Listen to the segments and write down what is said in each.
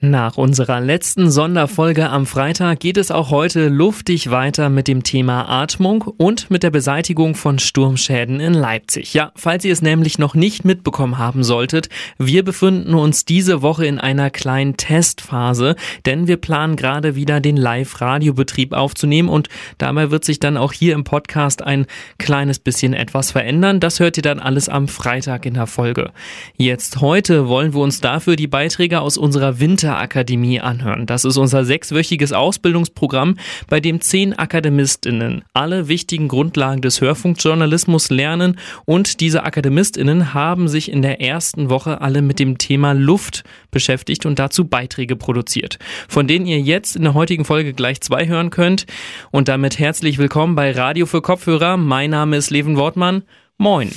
Nach unserer letzten Sonderfolge am Freitag geht es auch heute luftig weiter mit dem Thema Atmung und mit der Beseitigung von Sturmschäden in Leipzig. Ja, falls ihr es nämlich noch nicht mitbekommen haben solltet, wir befinden uns diese Woche in einer kleinen Testphase, denn wir planen gerade wieder den Live-Radiobetrieb aufzunehmen und dabei wird sich dann auch hier im Podcast ein kleines bisschen etwas verändern. Das hört ihr dann alles am Freitag in der Folge. Jetzt heute wollen wir uns dafür die Beiträge aus unserer Winter Winterakademie anhören. Das ist unser sechswöchiges Ausbildungsprogramm, bei dem zehn Akademistinnen alle wichtigen Grundlagen des Hörfunkjournalismus lernen und diese Akademistinnen haben sich in der ersten Woche alle mit dem Thema Luft beschäftigt und dazu Beiträge produziert, von denen ihr jetzt in der heutigen Folge gleich zwei hören könnt. Und damit herzlich willkommen bei Radio für Kopfhörer. Mein Name ist Leven Wortmann. Moin.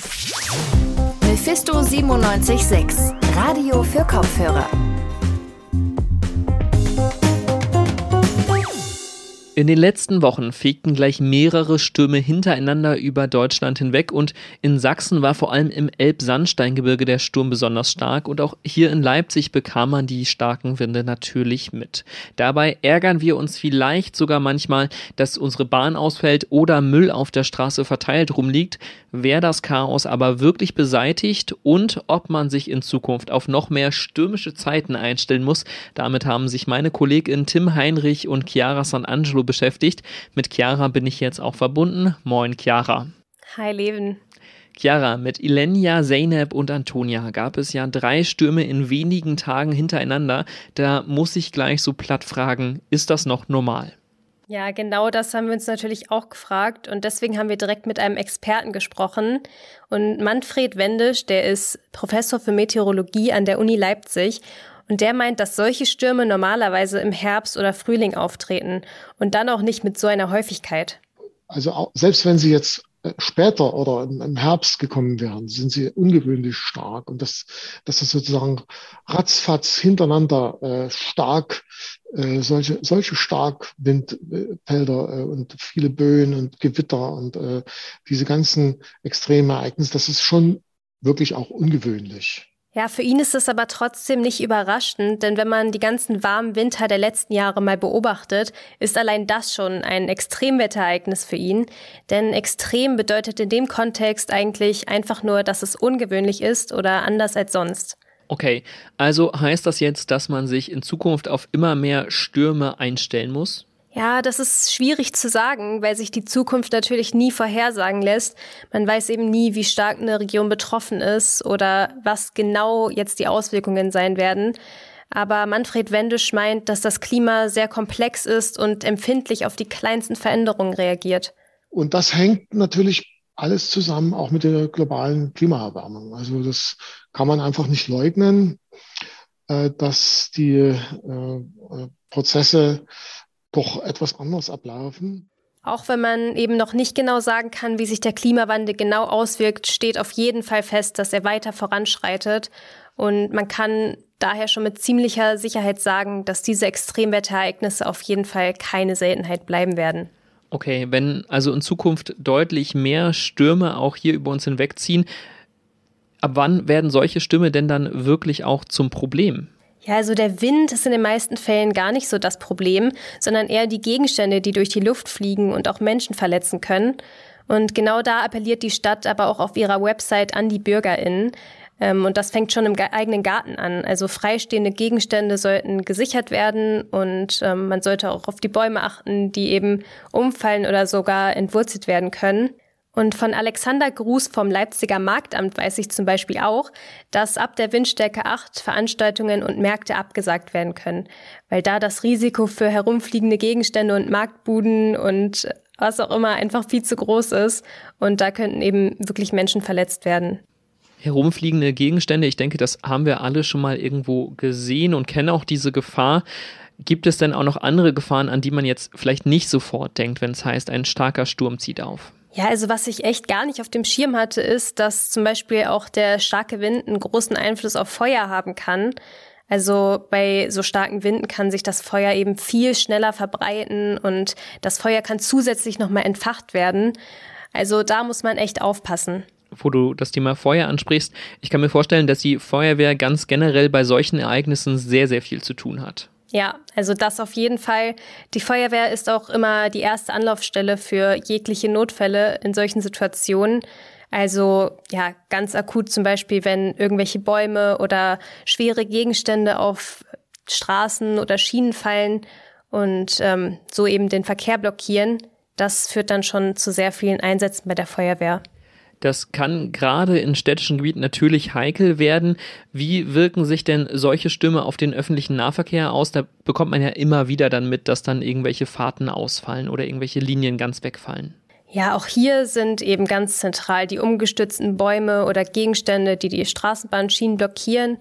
Mephisto 976, Radio für Kopfhörer. In den letzten Wochen fegten gleich mehrere Stürme hintereinander über Deutschland hinweg und in Sachsen war vor allem im Elbsandsteingebirge der Sturm besonders stark und auch hier in Leipzig bekam man die starken Winde natürlich mit. Dabei ärgern wir uns vielleicht sogar manchmal, dass unsere Bahn ausfällt oder Müll auf der Straße verteilt rumliegt. Wer das Chaos aber wirklich beseitigt und ob man sich in Zukunft auf noch mehr stürmische Zeiten einstellen muss, damit haben sich meine Kollegin Tim Heinrich und Chiara San Angelo Solo beschäftigt. Mit Chiara bin ich jetzt auch verbunden. Moin, Chiara. Hi, Leven. Chiara, mit Ilenia, Zeynep und Antonia gab es ja drei Stürme in wenigen Tagen hintereinander. Da muss ich gleich so platt fragen, ist das noch normal? Ja, genau das haben wir uns natürlich auch gefragt und deswegen haben wir direkt mit einem Experten gesprochen. Und Manfred Wendisch, der ist Professor für Meteorologie an der Uni Leipzig und der meint, dass solche Stürme normalerweise im Herbst oder Frühling auftreten und dann auch nicht mit so einer Häufigkeit. Also selbst wenn sie jetzt äh, später oder im Herbst gekommen wären, sind sie ungewöhnlich stark. Und das, das ist sozusagen ratzfatz hintereinander äh, stark, äh, solche, solche Starkwindfelder äh, und viele Böen und Gewitter und äh, diese ganzen extremen Ereignisse, das ist schon wirklich auch ungewöhnlich. Ja, für ihn ist es aber trotzdem nicht überraschend, denn wenn man die ganzen warmen Winter der letzten Jahre mal beobachtet, ist allein das schon ein Extremwetterereignis für ihn. Denn extrem bedeutet in dem Kontext eigentlich einfach nur, dass es ungewöhnlich ist oder anders als sonst. Okay, also heißt das jetzt, dass man sich in Zukunft auf immer mehr Stürme einstellen muss? Ja, das ist schwierig zu sagen, weil sich die Zukunft natürlich nie vorhersagen lässt. Man weiß eben nie, wie stark eine Region betroffen ist oder was genau jetzt die Auswirkungen sein werden. Aber Manfred Wendisch meint, dass das Klima sehr komplex ist und empfindlich auf die kleinsten Veränderungen reagiert. Und das hängt natürlich alles zusammen, auch mit der globalen Klimaerwärmung. Also das kann man einfach nicht leugnen, äh, dass die äh, Prozesse doch etwas anders ablaufen. Auch wenn man eben noch nicht genau sagen kann, wie sich der Klimawandel genau auswirkt, steht auf jeden Fall fest, dass er weiter voranschreitet. Und man kann daher schon mit ziemlicher Sicherheit sagen, dass diese Extremwetterereignisse auf jeden Fall keine Seltenheit bleiben werden. Okay, wenn also in Zukunft deutlich mehr Stürme auch hier über uns hinwegziehen, ab wann werden solche Stürme denn dann wirklich auch zum Problem? Ja, also der Wind ist in den meisten Fällen gar nicht so das Problem, sondern eher die Gegenstände, die durch die Luft fliegen und auch Menschen verletzen können. Und genau da appelliert die Stadt aber auch auf ihrer Website an die BürgerInnen. Ähm, und das fängt schon im eigenen Garten an. Also freistehende Gegenstände sollten gesichert werden und ähm, man sollte auch auf die Bäume achten, die eben umfallen oder sogar entwurzelt werden können. Und von Alexander Gruß vom Leipziger Marktamt weiß ich zum Beispiel auch, dass ab der Windstärke 8 Veranstaltungen und Märkte abgesagt werden können, weil da das Risiko für herumfliegende Gegenstände und Marktbuden und was auch immer einfach viel zu groß ist. Und da könnten eben wirklich Menschen verletzt werden. Herumfliegende Gegenstände, ich denke, das haben wir alle schon mal irgendwo gesehen und kennen auch diese Gefahr. Gibt es denn auch noch andere Gefahren, an die man jetzt vielleicht nicht sofort denkt, wenn es heißt, ein starker Sturm zieht auf? Ja, also was ich echt gar nicht auf dem Schirm hatte, ist, dass zum Beispiel auch der starke Wind einen großen Einfluss auf Feuer haben kann. Also bei so starken Winden kann sich das Feuer eben viel schneller verbreiten und das Feuer kann zusätzlich nochmal entfacht werden. Also da muss man echt aufpassen. wo du das Thema Feuer ansprichst. Ich kann mir vorstellen, dass die Feuerwehr ganz generell bei solchen Ereignissen sehr, sehr viel zu tun hat. Ja, also das auf jeden Fall. Die Feuerwehr ist auch immer die erste Anlaufstelle für jegliche Notfälle in solchen Situationen. Also ja, ganz akut zum Beispiel, wenn irgendwelche Bäume oder schwere Gegenstände auf Straßen oder Schienen fallen und ähm, so eben den Verkehr blockieren. Das führt dann schon zu sehr vielen Einsätzen bei der Feuerwehr. Das kann gerade in städtischen Gebieten natürlich heikel werden. Wie wirken sich denn solche Stürme auf den öffentlichen Nahverkehr aus? Da bekommt man ja immer wieder dann mit, dass dann irgendwelche Fahrten ausfallen oder irgendwelche Linien ganz wegfallen. Ja, auch hier sind eben ganz zentral die umgestützten Bäume oder Gegenstände, die die Straßenbahnschienen blockieren.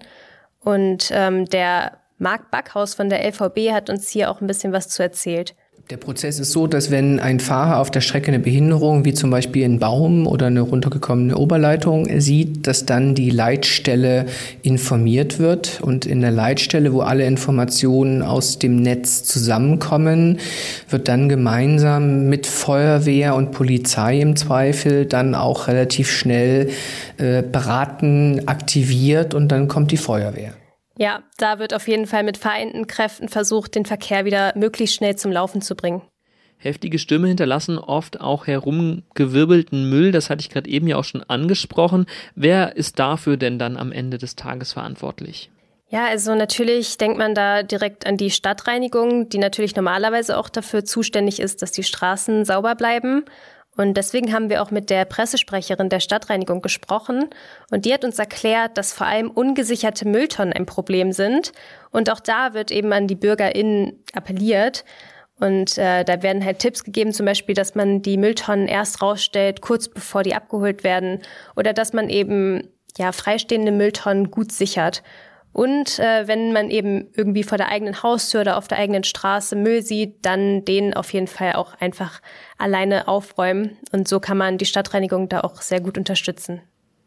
Und ähm, der Marc Backhaus von der LVB hat uns hier auch ein bisschen was zu erzählt. Der Prozess ist so, dass wenn ein Fahrer auf der Strecke eine Behinderung, wie zum Beispiel einen Baum oder eine runtergekommene Oberleitung sieht, dass dann die Leitstelle informiert wird und in der Leitstelle, wo alle Informationen aus dem Netz zusammenkommen, wird dann gemeinsam mit Feuerwehr und Polizei im Zweifel dann auch relativ schnell äh, beraten, aktiviert und dann kommt die Feuerwehr. Ja, da wird auf jeden Fall mit vereinten Kräften versucht, den Verkehr wieder möglichst schnell zum Laufen zu bringen. Heftige Stürme hinterlassen oft auch herumgewirbelten Müll, das hatte ich gerade eben ja auch schon angesprochen. Wer ist dafür denn dann am Ende des Tages verantwortlich? Ja, also natürlich denkt man da direkt an die Stadtreinigung, die natürlich normalerweise auch dafür zuständig ist, dass die Straßen sauber bleiben. Und deswegen haben wir auch mit der Pressesprecherin der Stadtreinigung gesprochen. Und die hat uns erklärt, dass vor allem ungesicherte Mülltonnen ein Problem sind. Und auch da wird eben an die BürgerInnen appelliert. Und äh, da werden halt Tipps gegeben, zum Beispiel, dass man die Mülltonnen erst rausstellt, kurz bevor die abgeholt werden. Oder dass man eben ja freistehende Mülltonnen gut sichert. Und äh, wenn man eben irgendwie vor der eigenen Haustür oder auf der eigenen Straße Müll sieht, dann den auf jeden Fall auch einfach alleine aufräumen. Und so kann man die Stadtreinigung da auch sehr gut unterstützen.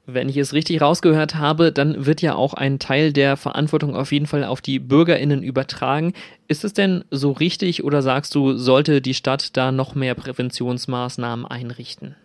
Wenn ich es richtig rausgehört habe, dann wird ja auch ein Teil der Verantwortung auf jeden Fall auf die Bürgerinnen übertragen. Ist es denn so richtig oder sagst du, sollte die Stadt da noch mehr Präventionsmaßnahmen einrichten?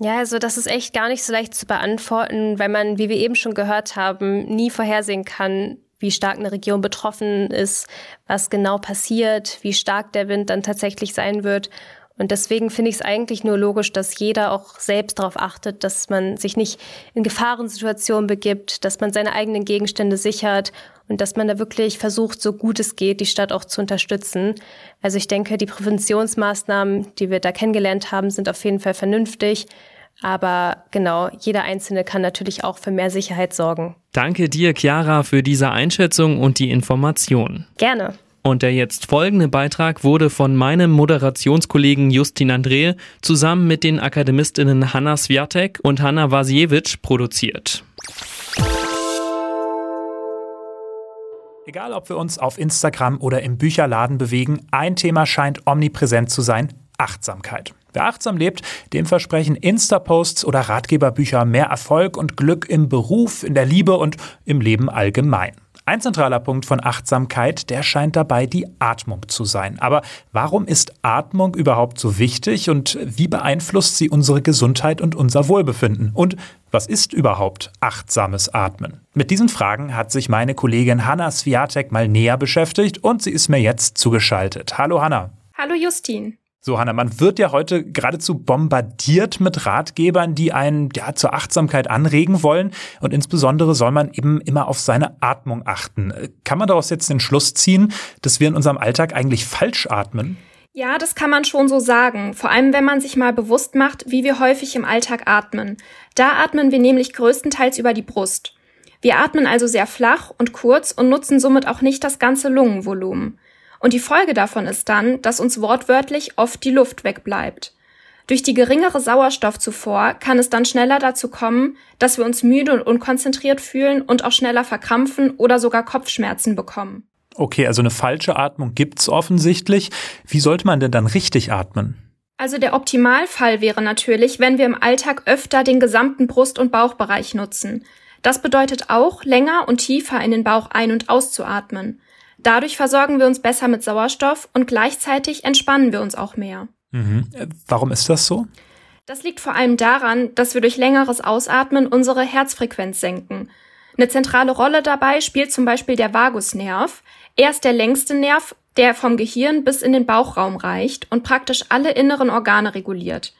Ja, also das ist echt gar nicht so leicht zu beantworten, weil man, wie wir eben schon gehört haben, nie vorhersehen kann, wie stark eine Region betroffen ist, was genau passiert, wie stark der Wind dann tatsächlich sein wird. Und deswegen finde ich es eigentlich nur logisch, dass jeder auch selbst darauf achtet, dass man sich nicht in Gefahrensituationen begibt, dass man seine eigenen Gegenstände sichert und dass man da wirklich versucht, so gut es geht, die Stadt auch zu unterstützen. Also ich denke, die Präventionsmaßnahmen, die wir da kennengelernt haben, sind auf jeden Fall vernünftig. Aber genau, jeder Einzelne kann natürlich auch für mehr Sicherheit sorgen. Danke dir, Chiara, für diese Einschätzung und die Information. Gerne. Und der jetzt folgende Beitrag wurde von meinem Moderationskollegen Justin Andrehe zusammen mit den Akademistinnen Hanna Swiatek und Hanna Wasiewicz produziert. Egal, ob wir uns auf Instagram oder im Bücherladen bewegen, ein Thema scheint omnipräsent zu sein, Achtsamkeit. Wer achtsam lebt, dem versprechen Insta-Posts oder Ratgeberbücher mehr Erfolg und Glück im Beruf, in der Liebe und im Leben allgemein. Ein zentraler Punkt von Achtsamkeit, der scheint dabei die Atmung zu sein. Aber warum ist Atmung überhaupt so wichtig und wie beeinflusst sie unsere Gesundheit und unser Wohlbefinden? Und was ist überhaupt achtsames Atmen? Mit diesen Fragen hat sich meine Kollegin Hanna Swiatek mal näher beschäftigt und sie ist mir jetzt zugeschaltet. Hallo Hanna. Hallo Justin. So, Hanna, man wird ja heute geradezu bombardiert mit Ratgebern, die einen ja, zur Achtsamkeit anregen wollen. Und insbesondere soll man eben immer auf seine Atmung achten. Kann man daraus jetzt den Schluss ziehen, dass wir in unserem Alltag eigentlich falsch atmen? Ja, das kann man schon so sagen. Vor allem, wenn man sich mal bewusst macht, wie wir häufig im Alltag atmen. Da atmen wir nämlich größtenteils über die Brust. Wir atmen also sehr flach und kurz und nutzen somit auch nicht das ganze Lungenvolumen. Und die Folge davon ist dann, dass uns wortwörtlich oft die Luft wegbleibt. Durch die geringere Sauerstoffzufuhr kann es dann schneller dazu kommen, dass wir uns müde und unkonzentriert fühlen und auch schneller verkrampfen oder sogar Kopfschmerzen bekommen. Okay, also eine falsche Atmung gibt's offensichtlich. Wie sollte man denn dann richtig atmen? Also der Optimalfall wäre natürlich, wenn wir im Alltag öfter den gesamten Brust- und Bauchbereich nutzen. Das bedeutet auch, länger und tiefer in den Bauch ein- und auszuatmen. Dadurch versorgen wir uns besser mit Sauerstoff und gleichzeitig entspannen wir uns auch mehr. Mhm. Warum ist das so? Das liegt vor allem daran, dass wir durch längeres Ausatmen unsere Herzfrequenz senken. Eine zentrale Rolle dabei spielt zum Beispiel der Vagusnerv. Er ist der längste Nerv, der vom Gehirn bis in den Bauchraum reicht und praktisch alle inneren Organe reguliert.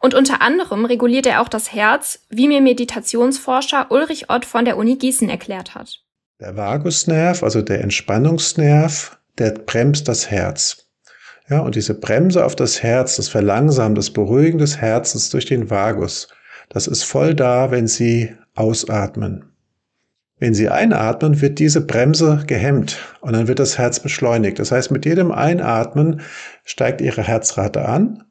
Und unter anderem reguliert er auch das Herz, wie mir Meditationsforscher Ulrich Ott von der Uni Gießen erklärt hat. Der Vagusnerv, also der Entspannungsnerv, der bremst das Herz. Ja, und diese Bremse auf das Herz, das Verlangsamen, das Beruhigen des Herzens durch den Vagus, das ist voll da, wenn Sie ausatmen. Wenn Sie einatmen, wird diese Bremse gehemmt und dann wird das Herz beschleunigt. Das heißt, mit jedem Einatmen steigt Ihre Herzrate an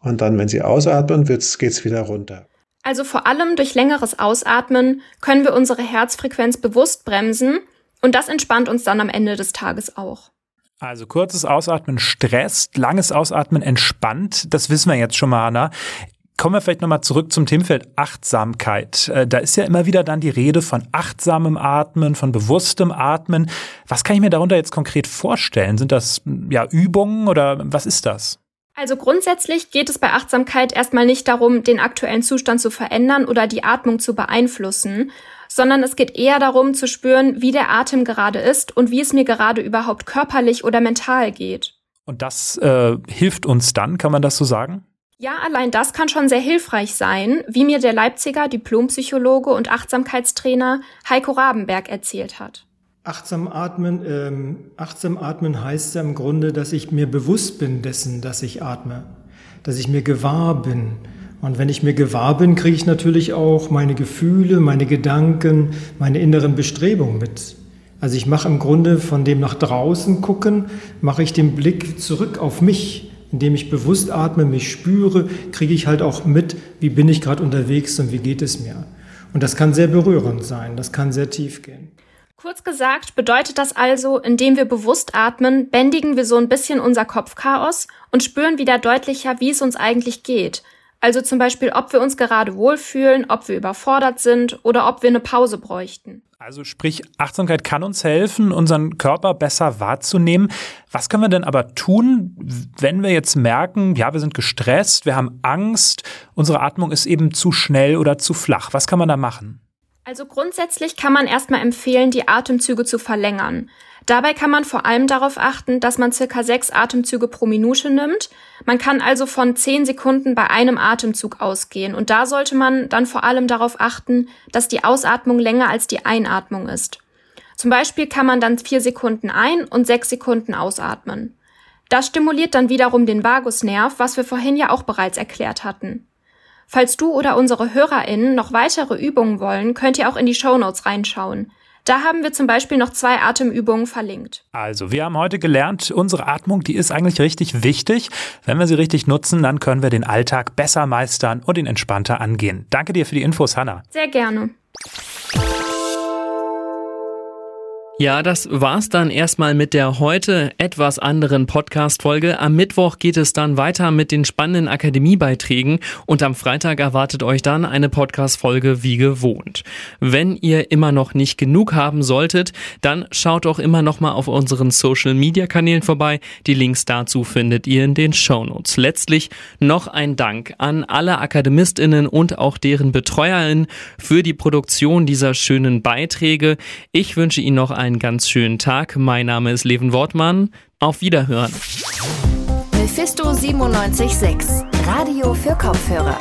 und dann, wenn Sie ausatmen, geht es wieder runter. Also vor allem durch längeres Ausatmen können wir unsere Herzfrequenz bewusst bremsen und das entspannt uns dann am Ende des Tages auch. Also kurzes Ausatmen stresst, langes Ausatmen entspannt. Das wissen wir jetzt schon mal, Anna. Kommen wir vielleicht nochmal zurück zum Themenfeld Achtsamkeit. Äh, da ist ja immer wieder dann die Rede von achtsamem Atmen, von bewusstem Atmen. Was kann ich mir darunter jetzt konkret vorstellen? Sind das ja Übungen oder was ist das? Also grundsätzlich geht es bei Achtsamkeit erstmal nicht darum, den aktuellen Zustand zu verändern oder die Atmung zu beeinflussen, sondern es geht eher darum zu spüren, wie der Atem gerade ist und wie es mir gerade überhaupt körperlich oder mental geht. Und das äh, hilft uns dann, kann man das so sagen? Ja, allein das kann schon sehr hilfreich sein, wie mir der Leipziger Diplompsychologe und Achtsamkeitstrainer Heiko Rabenberg erzählt hat. Achtsam atmen, ähm, achtsam atmen heißt ja im Grunde, dass ich mir bewusst bin dessen, dass ich atme, dass ich mir gewahr bin, und wenn ich mir gewahr bin, kriege ich natürlich auch meine Gefühle, meine Gedanken, meine inneren Bestrebungen mit. Also ich mache im Grunde von dem nach draußen gucken, mache ich den Blick zurück auf mich. Indem ich bewusst atme, mich spüre, kriege ich halt auch mit, wie bin ich gerade unterwegs und wie geht es mir. Und das kann sehr berührend sein, das kann sehr tief gehen. Kurz gesagt bedeutet das also, indem wir bewusst atmen, bändigen wir so ein bisschen unser Kopfchaos und spüren wieder deutlicher, wie es uns eigentlich geht. Also zum Beispiel, ob wir uns gerade wohlfühlen, ob wir überfordert sind oder ob wir eine Pause bräuchten. Also sprich, Achtsamkeit kann uns helfen, unseren Körper besser wahrzunehmen. Was können wir denn aber tun, wenn wir jetzt merken, ja, wir sind gestresst, wir haben Angst, unsere Atmung ist eben zu schnell oder zu flach? Was kann man da machen? Also grundsätzlich kann man erstmal empfehlen, die Atemzüge zu verlängern. Dabei kann man vor allem darauf achten, dass man circa sechs Atemzüge pro Minute nimmt. Man kann also von zehn Sekunden bei einem Atemzug ausgehen und da sollte man dann vor allem darauf achten, dass die Ausatmung länger als die Einatmung ist. Zum Beispiel kann man dann vier Sekunden ein- und sechs Sekunden ausatmen. Das stimuliert dann wiederum den Vagusnerv, was wir vorhin ja auch bereits erklärt hatten. Falls du oder unsere HörerInnen noch weitere Übungen wollen, könnt ihr auch in die Shownotes reinschauen. Da haben wir zum Beispiel noch zwei Atemübungen verlinkt. Also, wir haben heute gelernt, unsere Atmung, die ist eigentlich richtig wichtig. Wenn wir sie richtig nutzen, dann können wir den Alltag besser meistern und ihn entspannter angehen. Danke dir für die Infos, Hanna. Sehr gerne. Ja, das war's dann erstmal mit der heute etwas anderen Podcast-Folge. Am Mittwoch geht es dann weiter mit den spannenden Akademiebeiträgen und am Freitag erwartet euch dann eine Podcast-Folge wie gewohnt. Wenn ihr immer noch nicht genug haben solltet, dann schaut auch immer noch mal auf unseren Social-Media-Kanälen vorbei. Die Links dazu findet ihr in den Shownotes. Letztlich noch ein Dank an alle AkademistInnen und auch deren BetreuerInnen für die Produktion dieser schönen Beiträge. Ich wünsche Ihnen noch einen ganz schönen Tag. Mein Name ist Leven Wortmann. Auf Wiederhören. Mephisto 976, Radio für Kopfhörer.